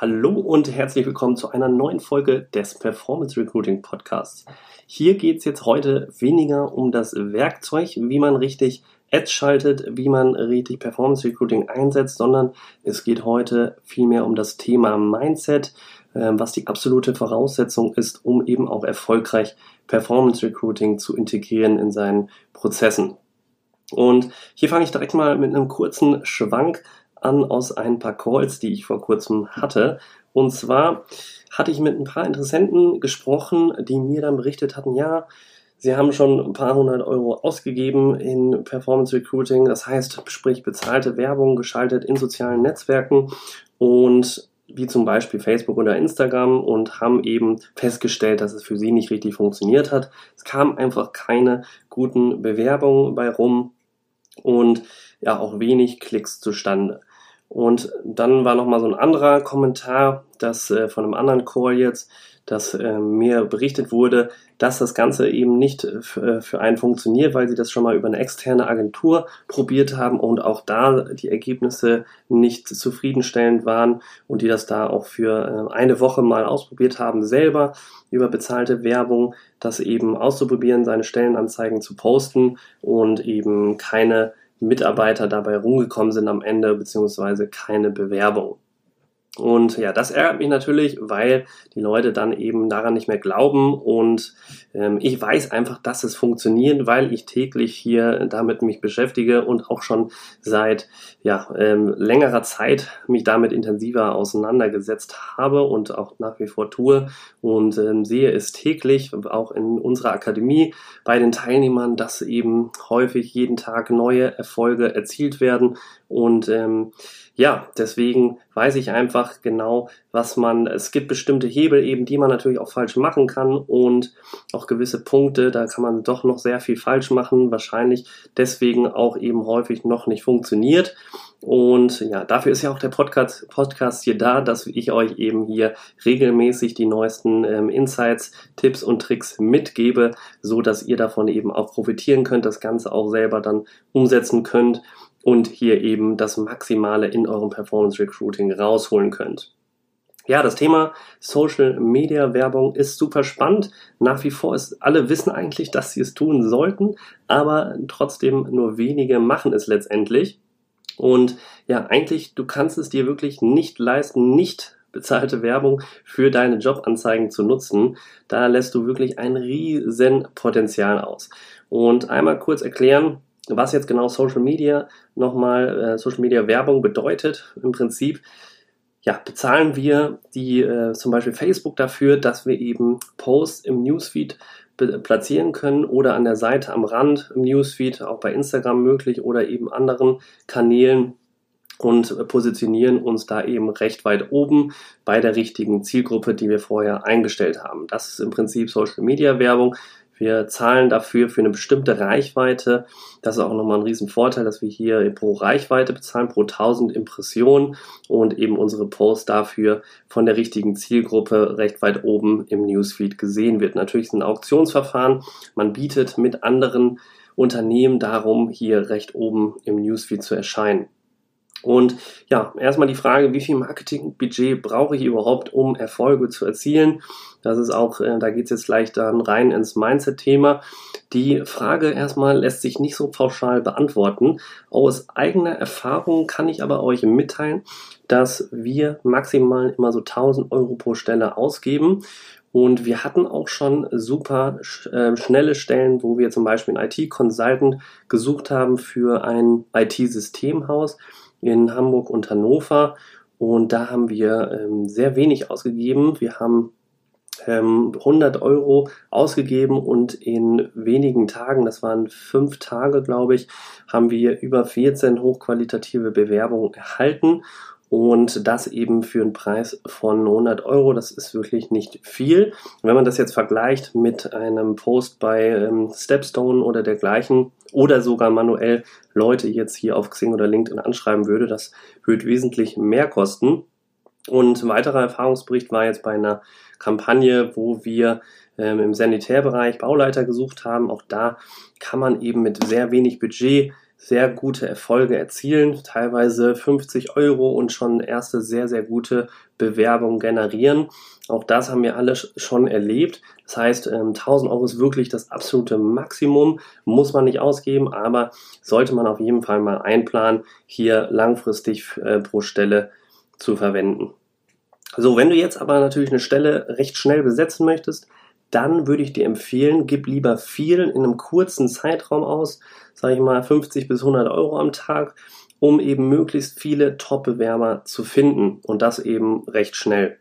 Hallo und herzlich willkommen zu einer neuen Folge des Performance Recruiting Podcasts. Hier geht es jetzt heute weniger um das Werkzeug, wie man richtig Ads schaltet, wie man richtig Performance Recruiting einsetzt, sondern es geht heute vielmehr um das Thema Mindset, ähm, was die absolute Voraussetzung ist, um eben auch erfolgreich Performance Recruiting zu integrieren in seinen Prozessen. Und hier fange ich direkt mal mit einem kurzen Schwank an aus ein paar Calls, die ich vor kurzem hatte. Und zwar hatte ich mit ein paar Interessenten gesprochen, die mir dann berichtet hatten, ja, Sie haben schon ein paar hundert Euro ausgegeben in Performance Recruiting, das heißt, sprich bezahlte Werbung geschaltet in sozialen Netzwerken und wie zum Beispiel Facebook oder Instagram und haben eben festgestellt, dass es für sie nicht richtig funktioniert hat. Es kamen einfach keine guten Bewerbungen bei rum und ja auch wenig Klicks zustande. Und dann war noch mal so ein anderer Kommentar, das äh, von einem anderen Call jetzt, dass äh, mir berichtet wurde, dass das Ganze eben nicht äh, für einen funktioniert, weil sie das schon mal über eine externe Agentur probiert haben und auch da die Ergebnisse nicht zufriedenstellend waren und die das da auch für äh, eine Woche mal ausprobiert haben, selber über bezahlte Werbung das eben auszuprobieren, seine Stellenanzeigen zu posten und eben keine Mitarbeiter dabei rumgekommen sind am Ende, beziehungsweise keine Bewerbung. Und ja, das ärgert mich natürlich, weil die Leute dann eben daran nicht mehr glauben. Und ähm, ich weiß einfach, dass es funktioniert, weil ich täglich hier damit mich beschäftige und auch schon seit ja, ähm, längerer Zeit mich damit intensiver auseinandergesetzt habe und auch nach wie vor tue und ähm, sehe es täglich, auch in unserer Akademie bei den Teilnehmern, dass eben häufig jeden Tag neue Erfolge erzielt werden. Und ähm, ja, deswegen weiß ich einfach genau, was man, es gibt bestimmte Hebel eben, die man natürlich auch falsch machen kann und auch gewisse Punkte, da kann man doch noch sehr viel falsch machen, wahrscheinlich deswegen auch eben häufig noch nicht funktioniert. Und ja, dafür ist ja auch der Podcast, Podcast hier da, dass ich euch eben hier regelmäßig die neuesten ähm, Insights, Tipps und Tricks mitgebe, so dass ihr davon eben auch profitieren könnt, das Ganze auch selber dann umsetzen könnt und hier eben das Maximale in eurem Performance Recruiting rausholen könnt. Ja, das Thema Social Media Werbung ist super spannend. Nach wie vor ist, alle wissen eigentlich, dass sie es tun sollten, aber trotzdem nur wenige machen es letztendlich. Und ja, eigentlich, du kannst es dir wirklich nicht leisten, nicht bezahlte Werbung für deine Jobanzeigen zu nutzen. Da lässt du wirklich ein riesen Potenzial aus. Und einmal kurz erklären, was jetzt genau Social Media nochmal, äh, Social Media Werbung bedeutet. Im Prinzip, ja, bezahlen wir die äh, zum Beispiel Facebook dafür, dass wir eben Posts im Newsfeed platzieren können oder an der Seite am Rand im Newsfeed, auch bei Instagram möglich oder eben anderen Kanälen und positionieren uns da eben recht weit oben bei der richtigen Zielgruppe, die wir vorher eingestellt haben. Das ist im Prinzip Social Media Werbung. Wir zahlen dafür für eine bestimmte Reichweite. Das ist auch nochmal ein Riesenvorteil, dass wir hier pro Reichweite bezahlen, pro 1000 Impressionen und eben unsere Posts dafür von der richtigen Zielgruppe recht weit oben im Newsfeed gesehen wird. Natürlich ist ein Auktionsverfahren. Man bietet mit anderen Unternehmen darum, hier recht oben im Newsfeed zu erscheinen. Und ja, erstmal die Frage, wie viel Marketingbudget brauche ich überhaupt, um Erfolge zu erzielen? Das ist auch, äh, da geht es jetzt gleich dann rein ins Mindset-Thema. Die Frage erstmal lässt sich nicht so pauschal beantworten. Aus eigener Erfahrung kann ich aber euch mitteilen, dass wir maximal immer so 1000 Euro pro Stelle ausgeben. Und wir hatten auch schon super äh, schnelle Stellen, wo wir zum Beispiel einen IT-Consultant gesucht haben für ein IT-Systemhaus in Hamburg und Hannover. Und da haben wir ähm, sehr wenig ausgegeben. Wir haben ähm, 100 Euro ausgegeben und in wenigen Tagen, das waren fünf Tage, glaube ich, haben wir über 14 hochqualitative Bewerbungen erhalten. Und das eben für einen Preis von 100 Euro. Das ist wirklich nicht viel. wenn man das jetzt vergleicht mit einem Post bei ähm, Stepstone oder dergleichen oder sogar manuell Leute jetzt hier auf Xing oder LinkedIn anschreiben würde, das würde wesentlich mehr kosten. Und ein weiterer Erfahrungsbericht war jetzt bei einer Kampagne, wo wir ähm, im Sanitärbereich Bauleiter gesucht haben. Auch da kann man eben mit sehr wenig Budget sehr gute Erfolge erzielen, teilweise 50 Euro und schon erste sehr, sehr gute Bewerbungen generieren. Auch das haben wir alle schon erlebt. Das heißt, 1000 ähm, Euro ist wirklich das absolute Maximum, muss man nicht ausgeben, aber sollte man auf jeden Fall mal einplanen, hier langfristig äh, pro Stelle zu verwenden. So, wenn du jetzt aber natürlich eine Stelle recht schnell besetzen möchtest, dann würde ich dir empfehlen, gib lieber viel in einem kurzen Zeitraum aus, sage ich mal 50 bis 100 Euro am Tag, um eben möglichst viele Top-Bewerber zu finden und das eben recht schnell.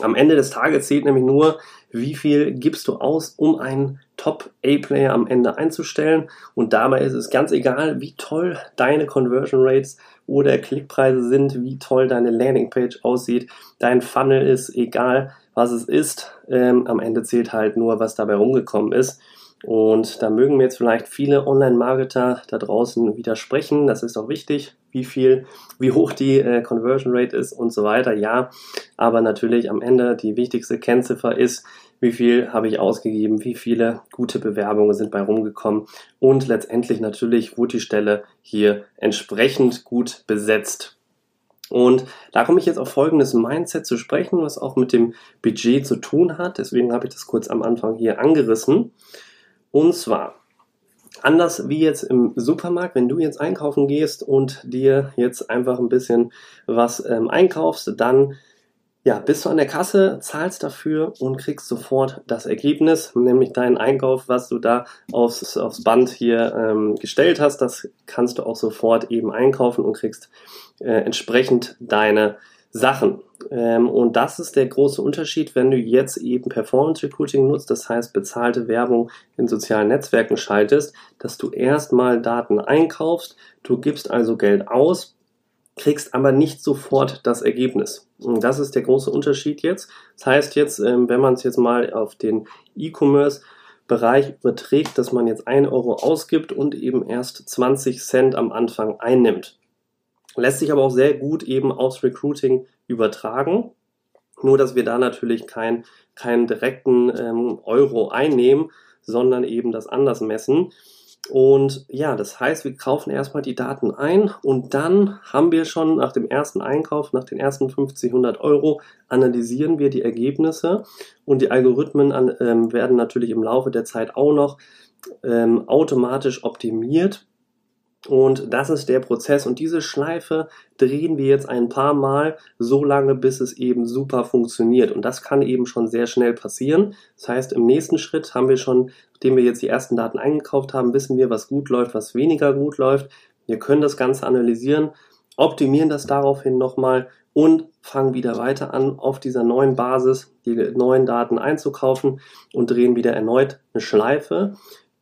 Am Ende des Tages zählt nämlich nur, wie viel gibst du aus, um einen Top-A-Player am Ende einzustellen. Und dabei ist es ganz egal, wie toll deine Conversion Rates oder Klickpreise sind, wie toll deine Landingpage aussieht, dein Funnel ist, egal was es ist. Ähm, am Ende zählt halt nur, was dabei rumgekommen ist. Und da mögen mir jetzt vielleicht viele Online-Marketer da draußen widersprechen. Das ist auch wichtig, wie viel, wie hoch die äh, Conversion Rate ist und so weiter. Ja, aber natürlich am Ende die wichtigste Kennziffer ist, wie viel habe ich ausgegeben, wie viele gute Bewerbungen sind bei rumgekommen und letztendlich natürlich wurde die Stelle hier entsprechend gut besetzt. Und da komme ich jetzt auf folgendes Mindset zu sprechen, was auch mit dem Budget zu tun hat. Deswegen habe ich das kurz am Anfang hier angerissen. Und zwar, anders wie jetzt im Supermarkt, wenn du jetzt einkaufen gehst und dir jetzt einfach ein bisschen was ähm, einkaufst, dann ja, bist du an der Kasse, zahlst dafür und kriegst sofort das Ergebnis, nämlich deinen Einkauf, was du da aufs, aufs Band hier ähm, gestellt hast. Das kannst du auch sofort eben einkaufen und kriegst äh, entsprechend deine Sachen. Ähm, und das ist der große Unterschied, wenn du jetzt eben Performance Recruiting nutzt, das heißt bezahlte Werbung in sozialen Netzwerken schaltest, dass du erstmal Daten einkaufst, du gibst also Geld aus, kriegst aber nicht sofort das Ergebnis. Und das ist der große Unterschied jetzt. Das heißt jetzt, ähm, wenn man es jetzt mal auf den E-Commerce Bereich überträgt, dass man jetzt 1 Euro ausgibt und eben erst 20 Cent am Anfang einnimmt. Lässt sich aber auch sehr gut eben aufs Recruiting übertragen. Nur, dass wir da natürlich keinen keinen direkten ähm, Euro einnehmen, sondern eben das anders messen. Und ja, das heißt, wir kaufen erstmal die Daten ein und dann haben wir schon nach dem ersten Einkauf, nach den ersten 50, 100 Euro, analysieren wir die Ergebnisse. Und die Algorithmen an, ähm, werden natürlich im Laufe der Zeit auch noch ähm, automatisch optimiert und das ist der Prozess. Und diese Schleife drehen wir jetzt ein paar Mal so lange, bis es eben super funktioniert. Und das kann eben schon sehr schnell passieren. Das heißt, im nächsten Schritt haben wir schon, nachdem wir jetzt die ersten Daten eingekauft haben, wissen wir, was gut läuft, was weniger gut läuft. Wir können das Ganze analysieren, optimieren das daraufhin nochmal und fangen wieder weiter an, auf dieser neuen Basis die neuen Daten einzukaufen und drehen wieder erneut eine Schleife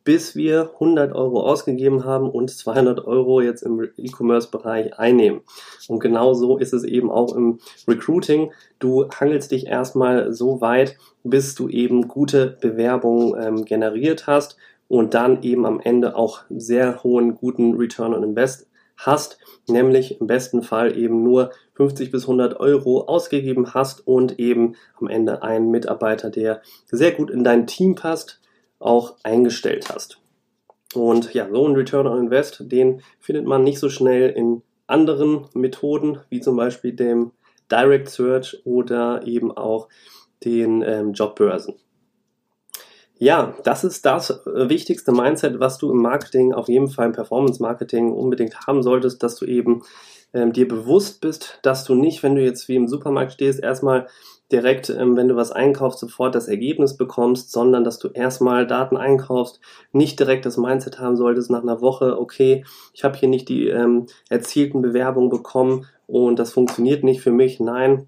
bis wir 100 Euro ausgegeben haben und 200 Euro jetzt im E-Commerce-Bereich einnehmen. Und genau so ist es eben auch im Recruiting. Du hangelst dich erstmal so weit, bis du eben gute Bewerbungen ähm, generiert hast und dann eben am Ende auch sehr hohen guten Return on Invest hast, nämlich im besten Fall eben nur 50 bis 100 Euro ausgegeben hast und eben am Ende einen Mitarbeiter, der sehr gut in dein Team passt, auch eingestellt hast. Und ja, so ein Return on Invest, den findet man nicht so schnell in anderen Methoden, wie zum Beispiel dem Direct Search oder eben auch den ähm, Jobbörsen. Ja, das ist das äh, wichtigste Mindset, was du im Marketing, auf jeden Fall im Performance Marketing unbedingt haben solltest, dass du eben ähm, dir bewusst bist, dass du nicht, wenn du jetzt wie im Supermarkt stehst, erstmal direkt, ähm, wenn du was einkaufst, sofort das Ergebnis bekommst, sondern dass du erstmal Daten einkaufst, nicht direkt das Mindset haben solltest nach einer Woche, okay, ich habe hier nicht die ähm, erzielten Bewerbungen bekommen und das funktioniert nicht für mich. Nein,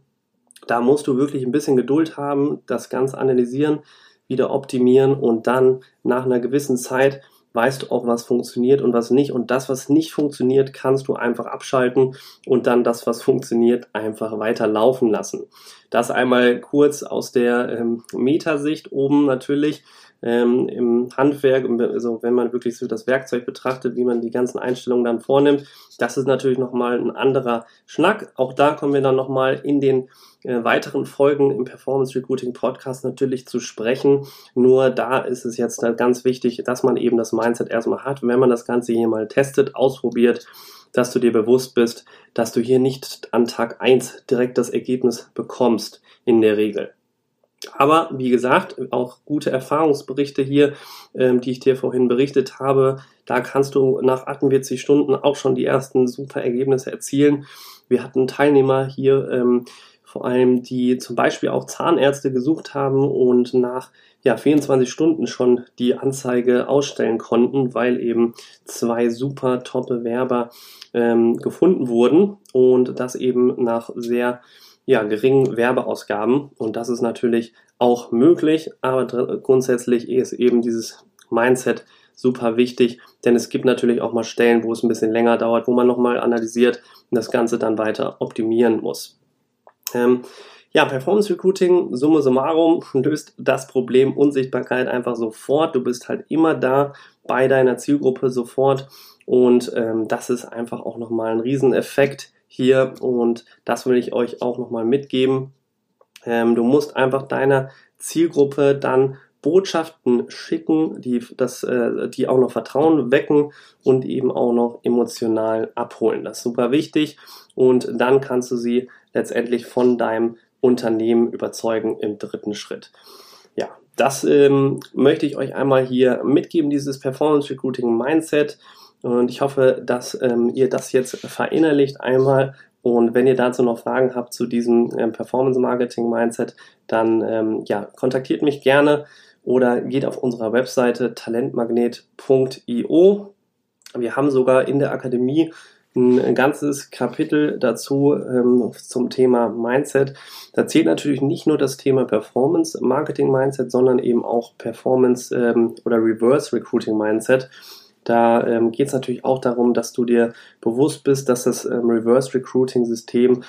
da musst du wirklich ein bisschen Geduld haben, das Ganze analysieren, wieder optimieren und dann nach einer gewissen Zeit weißt auch, was funktioniert und was nicht. Und das, was nicht funktioniert, kannst du einfach abschalten und dann das, was funktioniert, einfach weiter laufen lassen. Das einmal kurz aus der ähm, Metasicht oben natürlich ähm, im Handwerk, also wenn man wirklich so das Werkzeug betrachtet, wie man die ganzen Einstellungen dann vornimmt, das ist natürlich nochmal ein anderer Schnack. Auch da kommen wir dann nochmal in den äh, weiteren Folgen im Performance Recruiting Podcast natürlich zu sprechen. Nur da ist es jetzt ganz wichtig, dass man eben das Mindset erstmal hat, wenn man das Ganze hier mal testet, ausprobiert, dass du dir bewusst bist, dass du hier nicht an Tag eins direkt das Ergebnis bekommst in der Regel. Aber wie gesagt, auch gute Erfahrungsberichte hier, ähm, die ich dir vorhin berichtet habe, da kannst du nach 48 Stunden auch schon die ersten super Ergebnisse erzielen. Wir hatten Teilnehmer hier, ähm, vor allem die zum Beispiel auch Zahnärzte gesucht haben und nach ja, 24 Stunden schon die Anzeige ausstellen konnten, weil eben zwei super Top-Bewerber ähm, gefunden wurden und das eben nach sehr ja, geringen Werbeausgaben. Und das ist natürlich auch möglich, aber grundsätzlich ist eben dieses Mindset super wichtig, denn es gibt natürlich auch mal Stellen, wo es ein bisschen länger dauert, wo man nochmal analysiert und das Ganze dann weiter optimieren muss. Ähm, ja, Performance Recruiting, summa summarum, löst das Problem Unsichtbarkeit einfach sofort. Du bist halt immer da bei deiner Zielgruppe sofort und ähm, das ist einfach auch nochmal ein Rieseneffekt hier und das will ich euch auch nochmal mitgeben. Ähm, du musst einfach deiner Zielgruppe dann Botschaften schicken, die, das, äh, die auch noch Vertrauen wecken und eben auch noch emotional abholen. Das ist super wichtig und dann kannst du sie letztendlich von deinem Unternehmen überzeugen im dritten Schritt. Ja, das ähm, möchte ich euch einmal hier mitgeben, dieses Performance Recruiting Mindset. Und ich hoffe, dass ähm, ihr das jetzt verinnerlicht einmal. Und wenn ihr dazu noch Fragen habt zu diesem ähm, Performance Marketing Mindset, dann ähm, ja, kontaktiert mich gerne oder geht auf unserer Webseite talentmagnet.io. Wir haben sogar in der Akademie ein ganzes Kapitel dazu ähm, zum Thema Mindset. Da zählt natürlich nicht nur das Thema Performance Marketing Mindset, sondern eben auch Performance ähm, oder Reverse Recruiting Mindset. Da ähm, geht es natürlich auch darum, dass du dir bewusst bist, dass das ähm, Reverse Recruiting System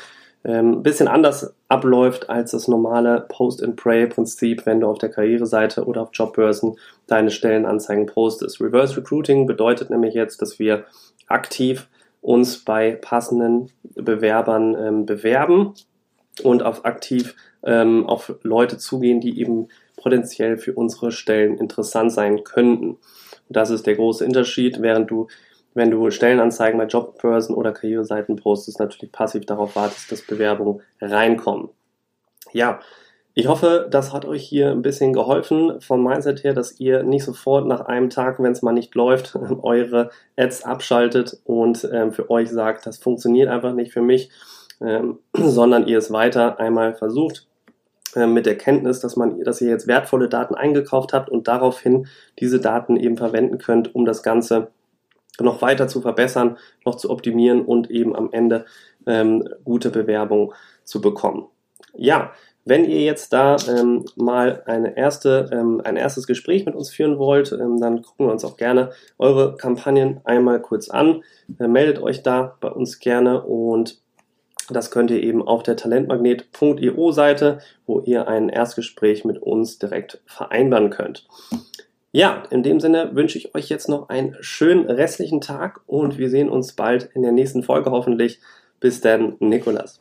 ähm, ein bisschen anders abläuft als das normale Post-and-Pray-Prinzip, wenn du auf der Karriereseite oder auf Jobbörsen deine Stellenanzeigen postest. Reverse Recruiting bedeutet nämlich jetzt, dass wir aktiv uns bei passenden Bewerbern ähm, bewerben und auf aktiv ähm, auf Leute zugehen, die eben potenziell für unsere Stellen interessant sein könnten. Das ist der große Unterschied, während du, wenn du Stellenanzeigen bei Jobbörsen oder Karriereseiten postest, natürlich passiv darauf wartest, dass Bewerbungen reinkommen. Ja, ich hoffe, das hat euch hier ein bisschen geholfen vom Mindset her, dass ihr nicht sofort nach einem Tag, wenn es mal nicht läuft, eure Ads abschaltet und ähm, für euch sagt, das funktioniert einfach nicht für mich, ähm, sondern ihr es weiter einmal versucht mit der Kenntnis, dass man, dass ihr jetzt wertvolle Daten eingekauft habt und daraufhin diese Daten eben verwenden könnt, um das Ganze noch weiter zu verbessern, noch zu optimieren und eben am Ende ähm, gute Bewerbung zu bekommen. Ja, wenn ihr jetzt da ähm, mal eine erste, ähm, ein erstes Gespräch mit uns führen wollt, ähm, dann gucken wir uns auch gerne eure Kampagnen einmal kurz an. Äh, meldet euch da bei uns gerne und das könnt ihr eben auf der talentmagnet.io Seite, wo ihr ein Erstgespräch mit uns direkt vereinbaren könnt. Ja, in dem Sinne wünsche ich euch jetzt noch einen schönen restlichen Tag und wir sehen uns bald in der nächsten Folge hoffentlich. Bis dann, Nikolas.